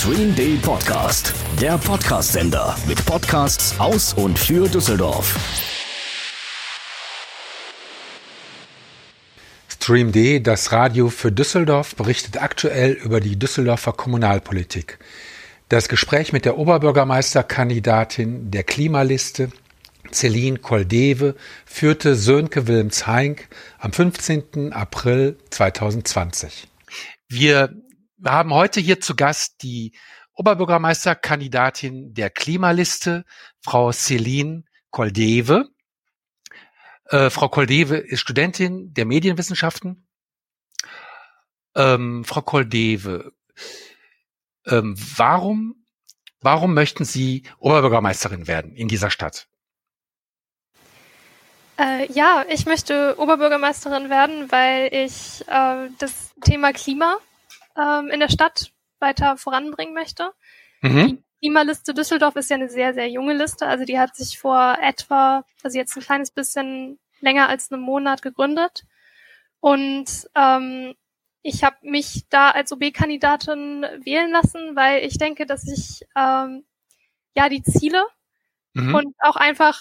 Stream Day Podcast, der Podcast-Sender mit Podcasts aus und für Düsseldorf. Stream D, das Radio für Düsseldorf, berichtet aktuell über die Düsseldorfer Kommunalpolitik. Das Gespräch mit der Oberbürgermeisterkandidatin der Klimaliste, Celine Koldewe, führte Sönke Wilms-Heink am 15. April 2020. Wir haben heute hier zu Gast die Oberbürgermeisterkandidatin der Klimaliste, Frau Celine Koldewe. Äh, Frau Koldewe ist Studentin der Medienwissenschaften. Ähm, Frau Koldewe, ähm, warum, warum möchten Sie Oberbürgermeisterin werden in dieser Stadt? Äh, ja, ich möchte Oberbürgermeisterin werden, weil ich äh, das Thema Klima ähm, in der Stadt weiter voranbringen möchte. Mhm. Die Klimaliste Düsseldorf ist ja eine sehr, sehr junge Liste. Also die hat sich vor etwa, also jetzt ein kleines bisschen länger als einem Monat gegründet. Und ähm, ich habe mich da als OB-Kandidatin wählen lassen, weil ich denke, dass ich ähm, ja die Ziele mhm. und auch einfach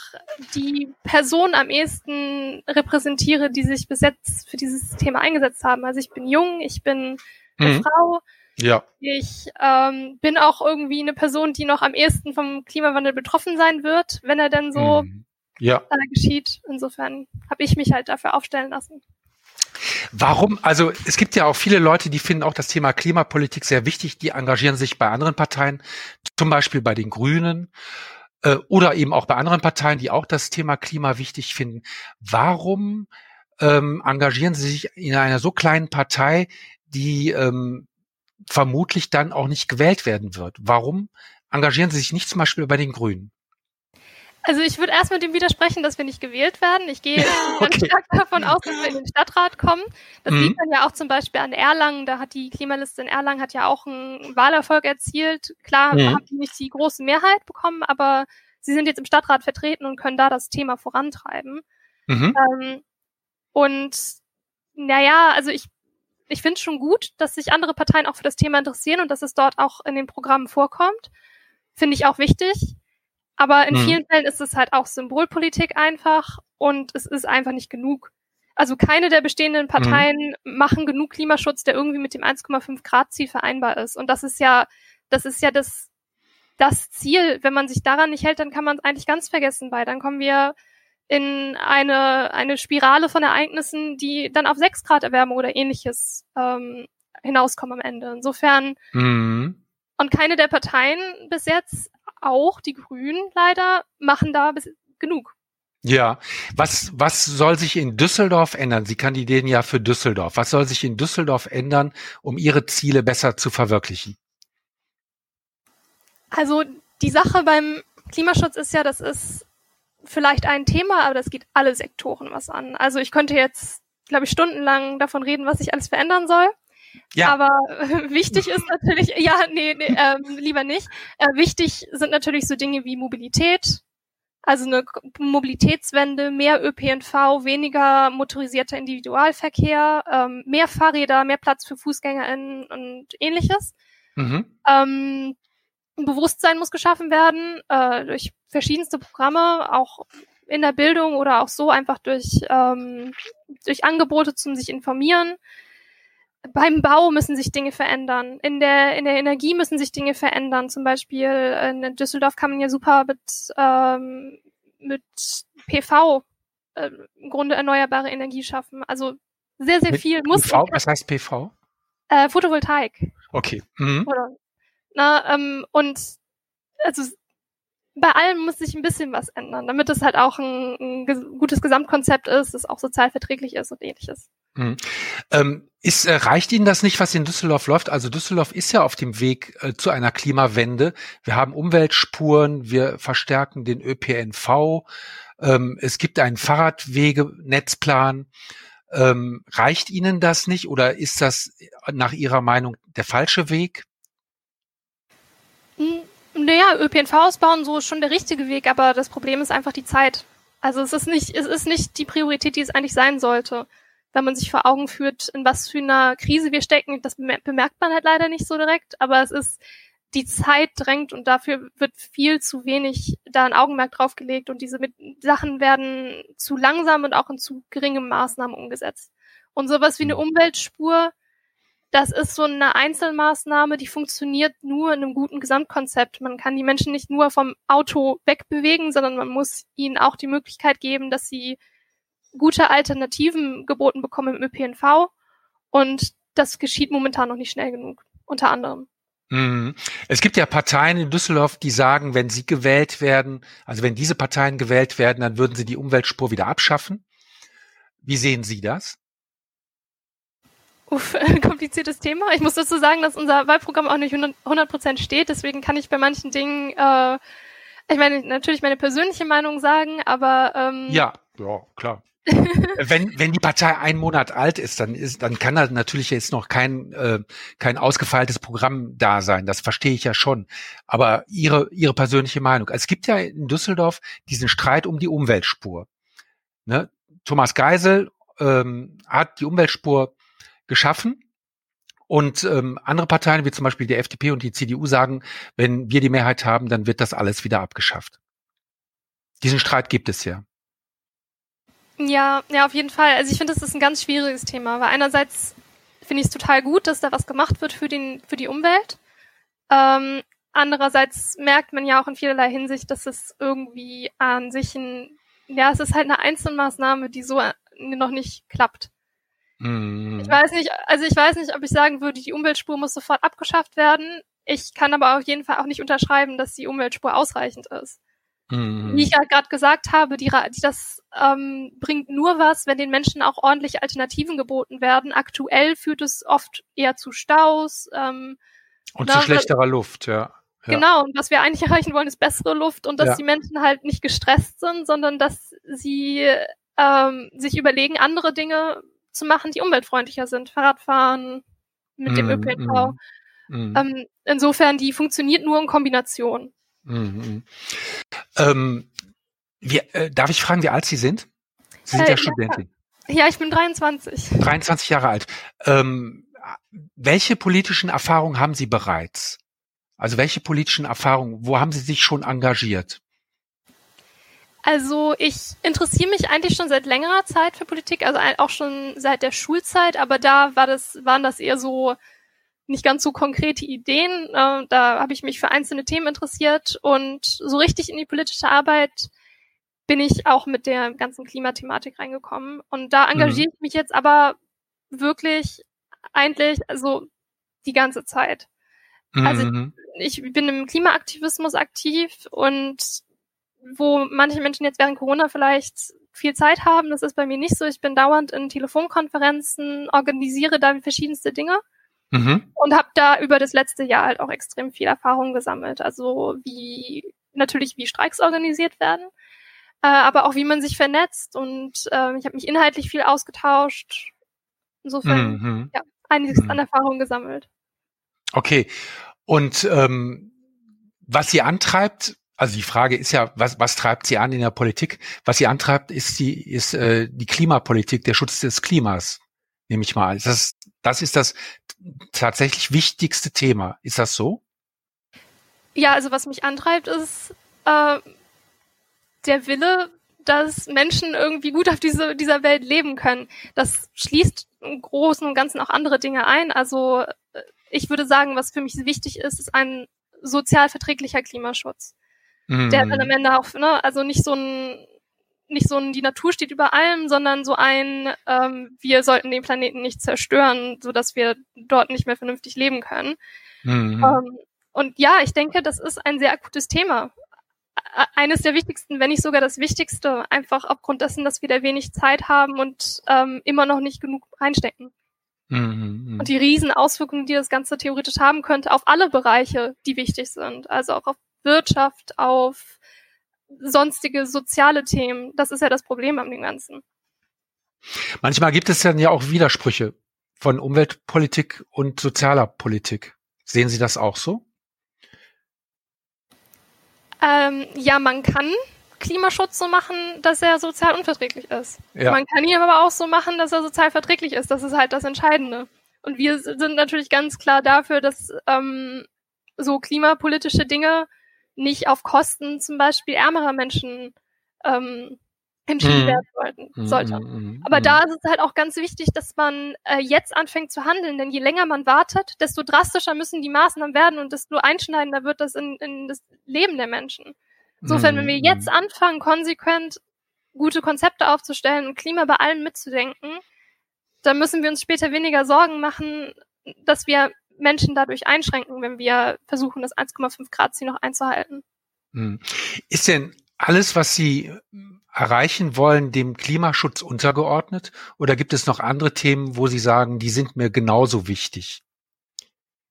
die Person am ehesten repräsentiere, die sich bis jetzt für dieses Thema eingesetzt haben. Also ich bin jung, ich bin eine mhm. Frau. Ja. Ich ähm, bin auch irgendwie eine Person, die noch am ehesten vom Klimawandel betroffen sein wird, wenn er denn so mhm. ja. geschieht. Insofern habe ich mich halt dafür aufstellen lassen. Warum? Also es gibt ja auch viele Leute, die finden auch das Thema Klimapolitik sehr wichtig. Die engagieren sich bei anderen Parteien, zum Beispiel bei den Grünen äh, oder eben auch bei anderen Parteien, die auch das Thema Klima wichtig finden. Warum ähm, engagieren Sie sich in einer so kleinen Partei, die ähm, vermutlich dann auch nicht gewählt werden wird. Warum engagieren Sie sich nicht zum Beispiel bei den Grünen? Also ich würde erst mit dem widersprechen, dass wir nicht gewählt werden. Ich gehe ganz stark davon aus, dass wir in den Stadtrat kommen. Das mhm. sieht man ja auch zum Beispiel an Erlangen. Da hat die Klimaliste in Erlangen hat ja auch einen Wahlerfolg erzielt. Klar mhm. haben die nicht die große Mehrheit bekommen, aber sie sind jetzt im Stadtrat vertreten und können da das Thema vorantreiben. Mhm. Ähm, und naja, also ich ich finde es schon gut, dass sich andere Parteien auch für das Thema interessieren und dass es dort auch in den Programmen vorkommt. Finde ich auch wichtig. Aber in hm. vielen Fällen ist es halt auch Symbolpolitik einfach und es ist einfach nicht genug. Also keine der bestehenden hm. Parteien hm. machen genug Klimaschutz, der irgendwie mit dem 1,5 Grad Ziel vereinbar ist. Und das ist ja, das ist ja das, das Ziel. Wenn man sich daran nicht hält, dann kann man es eigentlich ganz vergessen, weil dann kommen wir in eine, eine Spirale von Ereignissen, die dann auf sechs Grad Erwärmung oder ähnliches ähm, hinauskommen am Ende. Insofern mhm. und keine der Parteien bis jetzt, auch die Grünen leider, machen da bis genug. Ja, was, was soll sich in Düsseldorf ändern? Sie kandidieren ja für Düsseldorf. Was soll sich in Düsseldorf ändern, um Ihre Ziele besser zu verwirklichen? Also die Sache beim Klimaschutz ist ja, das ist vielleicht ein Thema, aber das geht alle Sektoren was an. Also ich könnte jetzt, glaube ich, stundenlang davon reden, was sich alles verändern soll. Ja. Aber äh, wichtig ist natürlich, ja, nee, nee ähm, lieber nicht. Äh, wichtig sind natürlich so Dinge wie Mobilität, also eine Mobilitätswende, mehr ÖPNV, weniger motorisierter Individualverkehr, ähm, mehr Fahrräder, mehr Platz für FußgängerInnen und ähnliches. Mhm. Ähm, Bewusstsein muss geschaffen werden äh, durch verschiedenste Programme, auch in der Bildung oder auch so einfach durch, ähm, durch Angebote zum sich informieren. Beim Bau müssen sich Dinge verändern. In der, in der Energie müssen sich Dinge verändern. Zum Beispiel in Düsseldorf kann man ja super mit, ähm, mit PV äh, im Grunde erneuerbare Energie schaffen. Also sehr, sehr mit viel muss. PV, was heißt PV? Äh, Photovoltaik. Okay. Mhm. Oder na, ähm, und also bei allem muss sich ein bisschen was ändern, damit es halt auch ein, ein gutes Gesamtkonzept ist, das auch sozial verträglich ist und ähnliches. Mhm. Ähm, ist, äh, reicht Ihnen das nicht, was in Düsseldorf läuft? Also Düsseldorf ist ja auf dem Weg äh, zu einer Klimawende. Wir haben Umweltspuren, wir verstärken den ÖPNV, ähm, es gibt einen Fahrradwegenetzplan. Ähm, reicht Ihnen das nicht oder ist das nach Ihrer Meinung der falsche Weg? Naja, ÖPNV ausbauen, so ist schon der richtige Weg, aber das Problem ist einfach die Zeit. Also es ist nicht, es ist nicht die Priorität, die es eigentlich sein sollte. Wenn man sich vor Augen führt, in was für einer Krise wir stecken, das bemerkt man halt leider nicht so direkt, aber es ist die Zeit drängt und dafür wird viel zu wenig da ein Augenmerk drauf gelegt und diese Sachen werden zu langsam und auch in zu geringem Maßnahmen umgesetzt. Und sowas wie eine mhm. Umweltspur, das ist so eine Einzelmaßnahme, die funktioniert nur in einem guten Gesamtkonzept. Man kann die Menschen nicht nur vom Auto wegbewegen, sondern man muss ihnen auch die Möglichkeit geben, dass sie gute Alternativen geboten bekommen im ÖPNV. Und das geschieht momentan noch nicht schnell genug, unter anderem. Mhm. Es gibt ja Parteien in Düsseldorf, die sagen, wenn sie gewählt werden, also wenn diese Parteien gewählt werden, dann würden sie die Umweltspur wieder abschaffen. Wie sehen Sie das? Uff, kompliziertes Thema. Ich muss dazu sagen, dass unser Wahlprogramm auch nicht 100 Prozent steht. Deswegen kann ich bei manchen Dingen, äh, ich meine, natürlich meine persönliche Meinung sagen, aber ähm, ja, ja, klar. wenn, wenn die Partei einen Monat alt ist, dann ist, dann kann da natürlich jetzt noch kein, äh, kein ausgefeiltes Programm da sein. Das verstehe ich ja schon. Aber ihre, ihre persönliche Meinung. Es gibt ja in Düsseldorf diesen Streit um die Umweltspur. Ne? Thomas Geisel ähm, hat die Umweltspur geschaffen. Und ähm, andere Parteien, wie zum Beispiel die FDP und die CDU, sagen, wenn wir die Mehrheit haben, dann wird das alles wieder abgeschafft. Diesen Streit gibt es ja. Ja, ja, auf jeden Fall. Also ich finde, das ist ein ganz schwieriges Thema, weil einerseits finde ich es total gut, dass da was gemacht wird für, den, für die Umwelt. Ähm, andererseits merkt man ja auch in vielerlei Hinsicht, dass es irgendwie an sich ein, ja, es ist halt eine Einzelmaßnahme, die so noch nicht klappt. Mm. Ich weiß nicht, also ich weiß nicht, ob ich sagen würde, die Umweltspur muss sofort abgeschafft werden. Ich kann aber auf jeden Fall auch nicht unterschreiben, dass die Umweltspur ausreichend ist. Mhm. Wie ich ja gerade gesagt habe, die, die das ähm, bringt nur was, wenn den Menschen auch ordentlich Alternativen geboten werden. Aktuell führt es oft eher zu Staus. Ähm, und na, zu schlechterer Luft, ja. ja. Genau, und was wir eigentlich erreichen wollen, ist bessere Luft und dass ja. die Menschen halt nicht gestresst sind, sondern dass sie ähm, sich überlegen, andere Dinge zu machen, die umweltfreundlicher sind. Fahrradfahren mit mm, dem ÖPNV. Mm, mm. Ähm, insofern, die funktioniert nur in Kombination. Mhm. Ähm, wie, äh, darf ich fragen, wie alt Sie sind? Sie sind äh, ja Studentin. Ja, ich bin 23. 23 Jahre alt. Ähm, welche politischen Erfahrungen haben Sie bereits? Also welche politischen Erfahrungen, wo haben Sie sich schon engagiert? Also ich interessiere mich eigentlich schon seit längerer Zeit für Politik, also auch schon seit der Schulzeit, aber da war das, waren das eher so nicht ganz so konkrete Ideen. Äh, da habe ich mich für einzelne Themen interessiert und so richtig in die politische Arbeit bin ich auch mit der ganzen Klimathematik reingekommen. Und da engagiere mhm. ich mich jetzt aber wirklich eigentlich also die ganze Zeit. Also mhm. ich bin im Klimaaktivismus aktiv und wo manche Menschen jetzt während Corona vielleicht viel Zeit haben, das ist bei mir nicht so. Ich bin dauernd in Telefonkonferenzen, organisiere da verschiedenste Dinge mhm. und habe da über das letzte Jahr halt auch extrem viel Erfahrung gesammelt. Also wie natürlich wie Streiks organisiert werden, äh, aber auch wie man sich vernetzt und äh, ich habe mich inhaltlich viel ausgetauscht. Insofern mhm. ja einiges mhm. an Erfahrung gesammelt. Okay. Und ähm, was sie antreibt, also die Frage ist ja, was, was treibt sie an in der Politik? Was sie antreibt, ist die, ist äh, die Klimapolitik, der Schutz des Klimas, nehme ich mal. Das, das ist das tatsächlich wichtigste Thema. Ist das so? Ja, also was mich antreibt, ist äh, der Wille, dass Menschen irgendwie gut auf diese, dieser Welt leben können. Das schließt im Großen und Ganzen auch andere Dinge ein. Also äh, ich würde sagen, was für mich wichtig ist, ist ein sozial verträglicher Klimaschutz. Mhm. Der dann am Ende auch, ne, also nicht so ein nicht so ein, die Natur steht über allem, sondern so ein, ähm, wir sollten den Planeten nicht zerstören, so dass wir dort nicht mehr vernünftig leben können. Mhm. Ähm, und ja, ich denke, das ist ein sehr akutes Thema. Eines der wichtigsten, wenn nicht sogar das wichtigste, einfach aufgrund dessen, dass wir da wenig Zeit haben und ähm, immer noch nicht genug reinstecken. Mhm. Und die riesen Auswirkungen, die das Ganze theoretisch haben könnte, auf alle Bereiche, die wichtig sind. Also auch auf Wirtschaft, auf sonstige soziale Themen. Das ist ja das Problem an dem Ganzen. Manchmal gibt es dann ja auch Widersprüche von Umweltpolitik und sozialer Politik. Sehen Sie das auch so? Ähm, ja, man kann Klimaschutz so machen, dass er sozial unverträglich ist. Ja. Man kann ihn aber auch so machen, dass er sozial verträglich ist. Das ist halt das Entscheidende. Und wir sind natürlich ganz klar dafür, dass ähm, so klimapolitische Dinge nicht auf Kosten zum Beispiel ärmerer Menschen ähm, entschieden mhm. werden sollten, mhm, sollte. Mhm, Aber da ist es halt auch ganz wichtig, dass man äh, jetzt anfängt zu handeln, denn je länger man wartet, desto drastischer müssen die Maßnahmen werden und desto einschneidender wird das in, in das Leben der Menschen. Insofern, wenn wir jetzt anfangen, konsequent gute Konzepte aufzustellen und Klima bei allem mitzudenken, dann müssen wir uns später weniger Sorgen machen, dass wir Menschen dadurch einschränken, wenn wir versuchen, das 1,5 Grad Ziel noch einzuhalten. Ist denn alles, was Sie erreichen wollen, dem Klimaschutz untergeordnet? Oder gibt es noch andere Themen, wo Sie sagen, die sind mir genauso wichtig?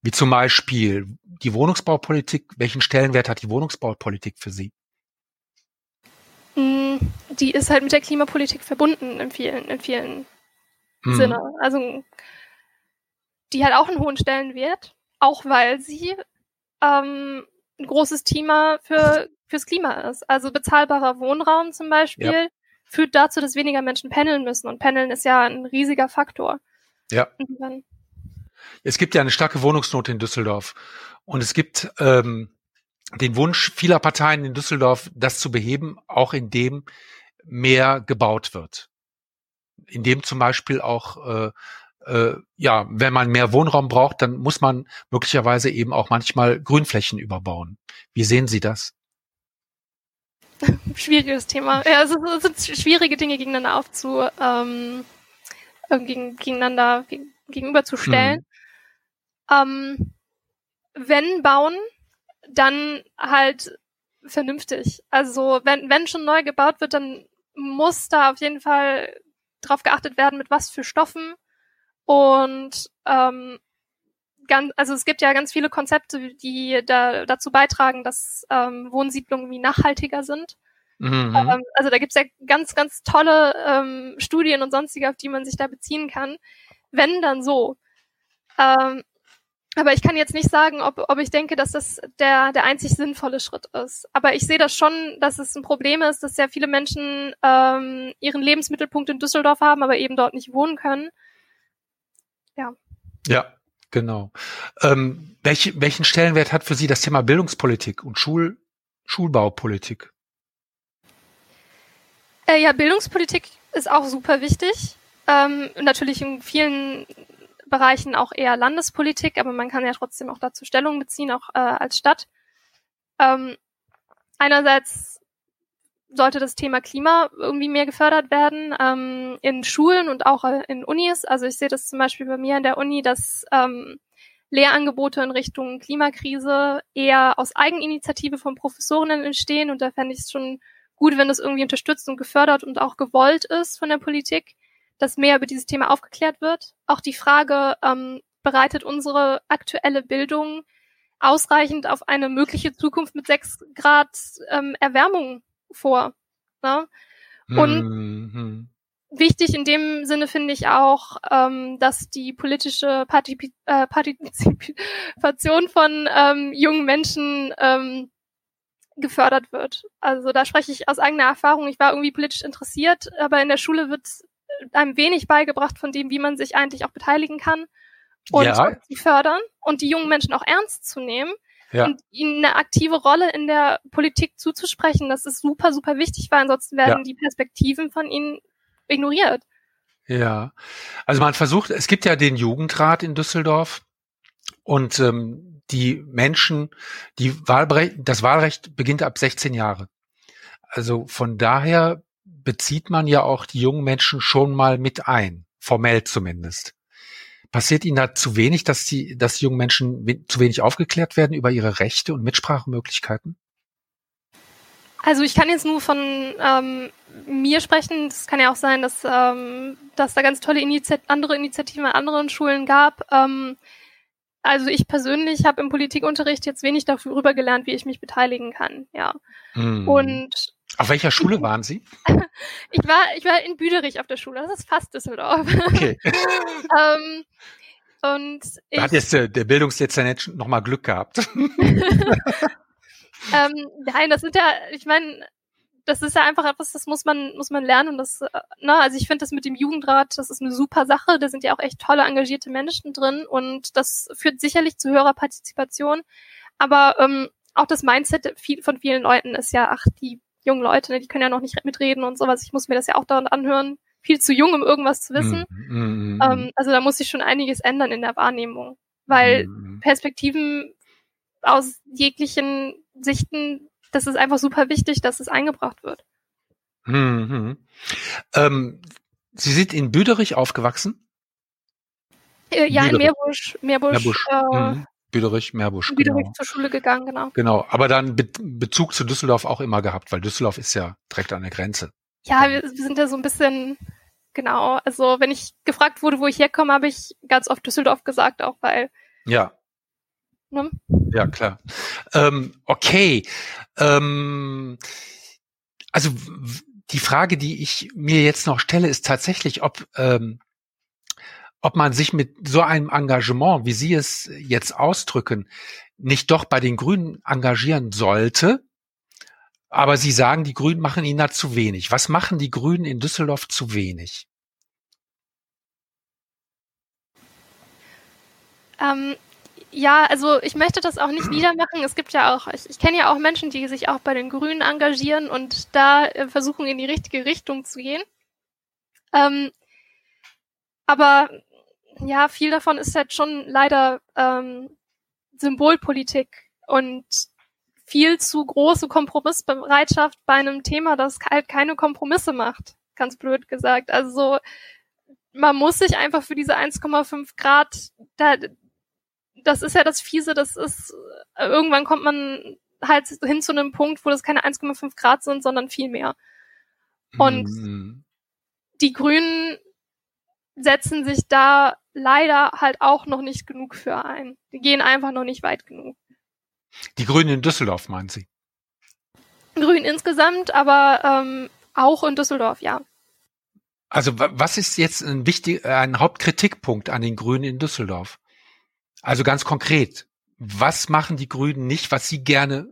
Wie zum Beispiel die Wohnungsbaupolitik. Welchen Stellenwert hat die Wohnungsbaupolitik für Sie? Hm, die ist halt mit der Klimapolitik verbunden in vielen, in vielen mhm. Sinne. Also die hat auch einen hohen Stellenwert, auch weil sie ähm, ein großes Thema für fürs Klima ist. Also bezahlbarer Wohnraum zum Beispiel ja. führt dazu, dass weniger Menschen pendeln müssen. Und pendeln ist ja ein riesiger Faktor. Ja. Es gibt ja eine starke Wohnungsnot in Düsseldorf. Und es gibt ähm, den Wunsch vieler Parteien in Düsseldorf, das zu beheben, auch indem mehr gebaut wird. Indem zum Beispiel auch äh, äh, ja, wenn man mehr Wohnraum braucht, dann muss man möglicherweise eben auch manchmal Grünflächen überbauen. Wie sehen Sie das? Schwieriges Thema. Ja, also es sind schwierige Dinge gegeneinander aufzu, ähm, äh, gegen, gegeneinander geg gegenüberzustellen. Hm. Ähm, wenn bauen, dann halt vernünftig. Also wenn, wenn schon neu gebaut wird, dann muss da auf jeden Fall drauf geachtet werden, mit was für Stoffen und ähm, ganz, also es gibt ja ganz viele Konzepte, die da, dazu beitragen, dass ähm, Wohnsiedlungen wie nachhaltiger sind. Mhm. Ähm, also da gibt's ja ganz, ganz tolle ähm, Studien und sonstige, auf die man sich da beziehen kann. Wenn dann so. Ähm, aber ich kann jetzt nicht sagen, ob, ob ich denke, dass das der, der einzig sinnvolle Schritt ist. Aber ich sehe das schon, dass es ein Problem ist, dass sehr viele Menschen ähm, ihren Lebensmittelpunkt in Düsseldorf haben, aber eben dort nicht wohnen können ja. Ja, genau. Ähm, welch, welchen Stellenwert hat für Sie das Thema Bildungspolitik und Schul, Schulbaupolitik? Äh, ja, Bildungspolitik ist auch super wichtig. Ähm, natürlich in vielen Bereichen auch eher Landespolitik, aber man kann ja trotzdem auch dazu Stellung beziehen, auch äh, als Stadt. Ähm, einerseits sollte das Thema Klima irgendwie mehr gefördert werden ähm, in Schulen und auch äh, in Unis. Also ich sehe das zum Beispiel bei mir in der Uni, dass ähm, Lehrangebote in Richtung Klimakrise eher aus Eigeninitiative von Professorinnen entstehen und da fände ich es schon gut, wenn das irgendwie unterstützt und gefördert und auch gewollt ist von der Politik, dass mehr über dieses Thema aufgeklärt wird. Auch die Frage, ähm, bereitet unsere aktuelle Bildung ausreichend auf eine mögliche Zukunft mit sechs Grad ähm, Erwärmung vor. Ne? Und mhm. wichtig in dem Sinne finde ich auch, ähm, dass die politische Partizip äh, Partizipation von ähm, jungen Menschen ähm, gefördert wird. Also da spreche ich aus eigener Erfahrung. Ich war irgendwie politisch interessiert, aber in der Schule wird einem wenig beigebracht von dem, wie man sich eigentlich auch beteiligen kann und ja. zu fördern und die jungen Menschen auch ernst zu nehmen ja. und ihnen eine aktive Rolle in der Politik zuzusprechen, das ist super, super wichtig, weil ansonsten werden ja. die Perspektiven von ihnen ignoriert. Ja, also man versucht, es gibt ja den Jugendrat in Düsseldorf und ähm, die Menschen, die Wahlrecht, das Wahlrecht beginnt ab 16 Jahre. Also von daher bezieht man ja auch die jungen Menschen schon mal mit ein, formell zumindest. Passiert Ihnen da zu wenig, dass die, dass die jungen Menschen zu wenig aufgeklärt werden über ihre Rechte und Mitsprachemöglichkeiten? Also ich kann jetzt nur von ähm, mir sprechen. Es kann ja auch sein, dass, ähm, dass da ganz tolle Initiat andere Initiativen an anderen Schulen gab. Ähm, also ich persönlich habe im Politikunterricht jetzt wenig darüber gelernt, wie ich mich beteiligen kann. Ja. Hm. Und auf welcher Schule waren Sie? ich war, ich war in Büderich auf der Schule. Das ist fast Düsseldorf. Okay. ähm, und da hat jetzt der, der Bildungsdezernent nochmal Glück gehabt. ähm, nein, das sind ja, ich meine, das ist ja einfach etwas, das muss man, muss man lernen. Und das, ne, also ich finde das mit dem Jugendrat, das ist eine super Sache. Da sind ja auch echt tolle, engagierte Menschen drin und das führt sicherlich zu höherer Partizipation. aber ähm, auch das Mindset von vielen Leuten ist ja, ach, die jungen Leute, ne, die können ja noch nicht mitreden und sowas. Ich muss mir das ja auch dauernd anhören. Viel zu jung, um irgendwas zu wissen. Mm. Ähm, also da muss sich schon einiges ändern in der Wahrnehmung. Weil mm. Perspektiven aus jeglichen Sichten, das ist einfach super wichtig, dass es eingebracht wird. Mhm. Ähm, Sie sind in Büderich aufgewachsen? Äh, ja, Büderich. in Meerbusch. Meerbusch, Meerbusch. Äh, mhm. Büderich, Meerbusch. Büderich genau. zur Schule gegangen, genau. Genau, aber dann Be Bezug zu Düsseldorf auch immer gehabt, weil Düsseldorf ist ja direkt an der Grenze. Ja, wir, wir sind ja so ein bisschen, genau, also wenn ich gefragt wurde, wo ich herkomme, habe ich ganz oft Düsseldorf gesagt, auch weil. Ja. Ne? Ja, klar. Ähm, okay. Ähm, also die Frage, die ich mir jetzt noch stelle, ist tatsächlich, ob ähm, ob man sich mit so einem Engagement, wie Sie es jetzt ausdrücken, nicht doch bei den Grünen engagieren sollte. Aber Sie sagen, die Grünen machen Ihnen da zu wenig. Was machen die Grünen in Düsseldorf zu wenig? Ähm, ja, also ich möchte das auch nicht niedermachen. Es gibt ja auch, ich, ich kenne ja auch Menschen, die sich auch bei den Grünen engagieren und da äh, versuchen in die richtige Richtung zu gehen. Ähm, aber ja, viel davon ist halt schon leider ähm, Symbolpolitik und viel zu große Kompromissbereitschaft bei einem Thema, das halt keine Kompromisse macht. Ganz blöd gesagt. Also man muss sich einfach für diese 1,5 Grad, da, das ist ja das Fiese, das ist, irgendwann kommt man halt hin zu einem Punkt, wo das keine 1,5 Grad sind, sondern viel mehr. Und mhm. die Grünen setzen sich da leider halt auch noch nicht genug für ein. Die gehen einfach noch nicht weit genug. Die Grünen in Düsseldorf, meinen Sie? Grün insgesamt, aber ähm, auch in Düsseldorf, ja. Also was ist jetzt ein wichtig, ein Hauptkritikpunkt an den Grünen in Düsseldorf? Also ganz konkret, was machen die Grünen nicht, was sie gerne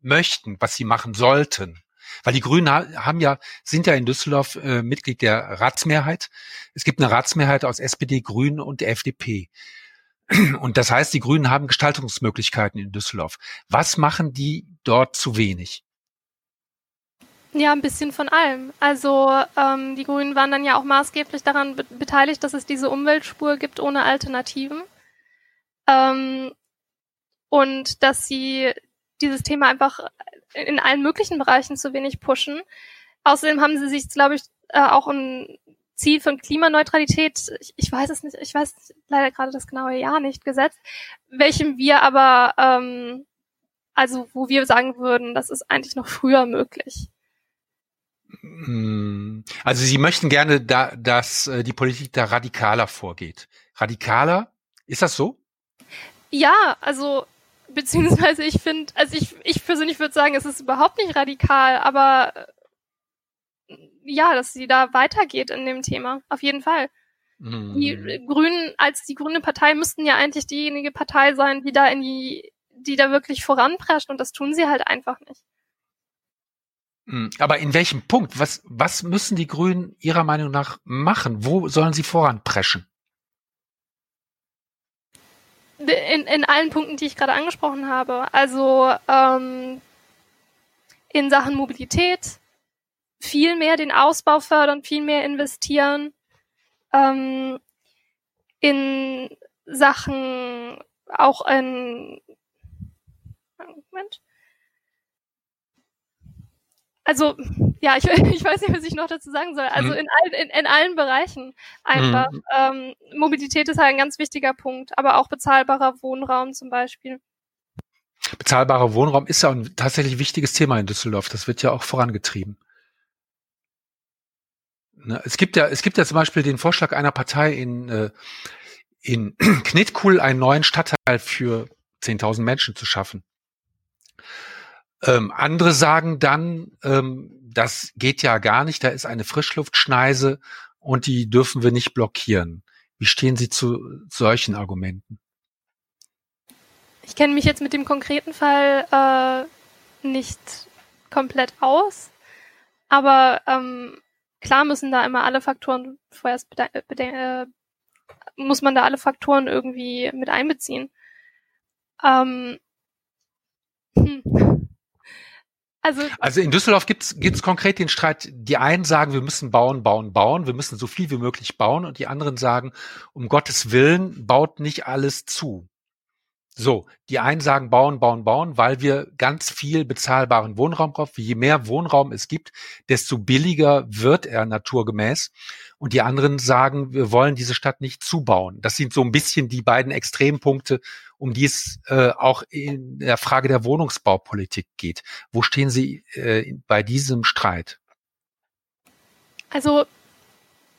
möchten, was sie machen sollten? Weil die Grünen haben ja, sind ja in Düsseldorf äh, Mitglied der Ratsmehrheit. Es gibt eine Ratsmehrheit aus SPD, Grünen und FDP. Und das heißt, die Grünen haben Gestaltungsmöglichkeiten in Düsseldorf. Was machen die dort zu wenig? Ja, ein bisschen von allem. Also ähm, die Grünen waren dann ja auch maßgeblich daran be beteiligt, dass es diese Umweltspur gibt ohne Alternativen. Ähm, und dass sie dieses Thema einfach in allen möglichen Bereichen zu wenig pushen. Außerdem haben sie sich, glaube ich, äh, auch ein Ziel von Klimaneutralität, ich, ich weiß es nicht, ich weiß leider gerade das genaue Jahr nicht gesetzt, welchem wir aber, ähm, also wo wir sagen würden, das ist eigentlich noch früher möglich. Hm. Also Sie möchten gerne, da, dass äh, die Politik da radikaler vorgeht. Radikaler? Ist das so? Ja, also beziehungsweise ich finde, also ich, ich persönlich würde sagen, es ist überhaupt nicht radikal, aber äh, ja, dass sie da weitergeht in dem Thema, auf jeden Fall. Mhm. Die Grünen, als die grüne Partei müssten ja eigentlich diejenige Partei sein, die da in die, die da wirklich voranprescht und das tun sie halt einfach nicht. Mhm. Aber in welchem Punkt? Was, was müssen die Grünen Ihrer Meinung nach machen? Wo sollen sie voranpreschen? In, in allen Punkten, die ich gerade angesprochen habe. Also ähm, in Sachen Mobilität viel mehr den Ausbau fördern, viel mehr investieren. Ähm, in Sachen auch in Moment also ja, ich, ich weiß nicht, was ich noch dazu sagen soll. Also mhm. in, all, in, in allen Bereichen einfach. Mhm. Ähm, Mobilität ist halt ein ganz wichtiger Punkt, aber auch bezahlbarer Wohnraum zum Beispiel. Bezahlbarer Wohnraum ist ja ein tatsächlich wichtiges Thema in Düsseldorf. Das wird ja auch vorangetrieben. Ne, es gibt ja, es gibt ja zum Beispiel den Vorschlag einer Partei in, äh, in Knitkuhl einen neuen Stadtteil für 10.000 Menschen zu schaffen. Ähm, andere sagen dann, ähm, das geht ja gar nicht, da ist eine Frischluftschneise und die dürfen wir nicht blockieren. Wie stehen Sie zu solchen Argumenten? Ich kenne mich jetzt mit dem konkreten Fall äh, nicht komplett aus, aber ähm, klar müssen da immer alle Faktoren vorerst äh, muss man da alle Faktoren irgendwie mit einbeziehen. Ähm, also, also in Düsseldorf gibt es konkret den Streit, die einen sagen, wir müssen bauen, bauen, bauen, wir müssen so viel wie möglich bauen und die anderen sagen, um Gottes Willen, baut nicht alles zu. So, die einen sagen bauen, bauen, bauen, weil wir ganz viel bezahlbaren Wohnraum brauchen. Je mehr Wohnraum es gibt, desto billiger wird er naturgemäß. Und die anderen sagen, wir wollen diese Stadt nicht zubauen. Das sind so ein bisschen die beiden Extrempunkte, um die es äh, auch in der Frage der Wohnungsbaupolitik geht. Wo stehen Sie äh, bei diesem Streit? Also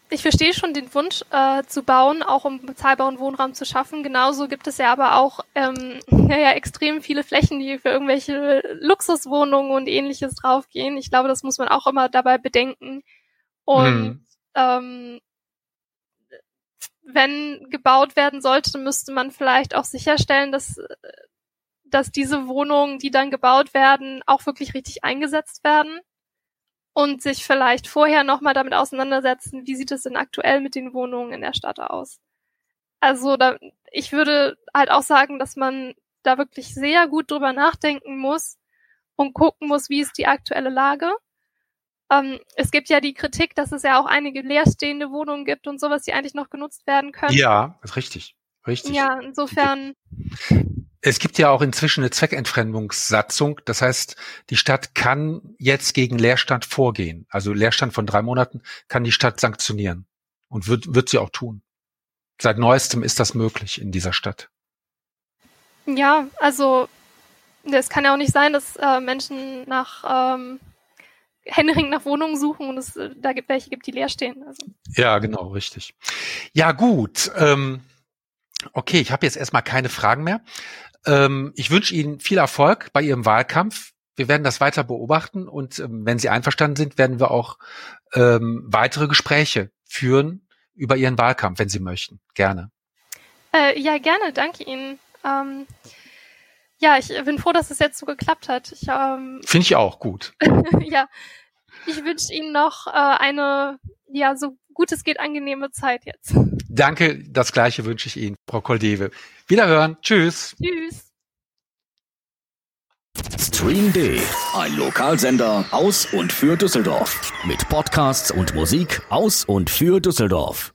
ich verstehe schon den Wunsch äh, zu bauen, auch um bezahlbaren Wohnraum zu schaffen. Genauso gibt es ja aber auch ähm, ja, ja, extrem viele Flächen, die für irgendwelche Luxuswohnungen und ähnliches draufgehen. Ich glaube, das muss man auch immer dabei bedenken. Und hm. ähm, wenn gebaut werden sollte, müsste man vielleicht auch sicherstellen, dass, dass diese Wohnungen, die dann gebaut werden, auch wirklich richtig eingesetzt werden und sich vielleicht vorher nochmal damit auseinandersetzen, wie sieht es denn aktuell mit den Wohnungen in der Stadt aus. Also da, ich würde halt auch sagen, dass man da wirklich sehr gut drüber nachdenken muss und gucken muss, wie ist die aktuelle Lage ähm, es gibt ja die Kritik, dass es ja auch einige leerstehende Wohnungen gibt und sowas, die eigentlich noch genutzt werden können. Ja, ist richtig. Richtig. Ja, insofern. Es gibt ja auch inzwischen eine Zweckentfremdungssatzung. Das heißt, die Stadt kann jetzt gegen Leerstand vorgehen. Also Leerstand von drei Monaten kann die Stadt sanktionieren. Und wird, wird sie auch tun. Seit neuestem ist das möglich in dieser Stadt. Ja, also es kann ja auch nicht sein, dass äh, Menschen nach ähm, händeringend nach Wohnungen suchen und es äh, da gibt welche gibt, die leer stehen. Also. Ja, genau, richtig. Ja, gut. Ähm, okay, ich habe jetzt erstmal keine Fragen mehr. Ähm, ich wünsche Ihnen viel Erfolg bei Ihrem Wahlkampf. Wir werden das weiter beobachten und ähm, wenn Sie einverstanden sind, werden wir auch ähm, weitere Gespräche führen über Ihren Wahlkampf, wenn Sie möchten. Gerne. Äh, ja, gerne. Danke Ihnen. Ähm, ja, ich bin froh, dass es jetzt so geklappt hat. ähm, Finde ich auch gut. ja, ich wünsche Ihnen noch äh, eine, ja, so gut es geht, angenehme Zeit jetzt. Danke, das gleiche wünsche ich Ihnen, Frau Koldewe. Wiederhören. Tschüss. Tschüss. Stream D, ein Lokalsender aus und für Düsseldorf. Mit Podcasts und Musik aus und für Düsseldorf.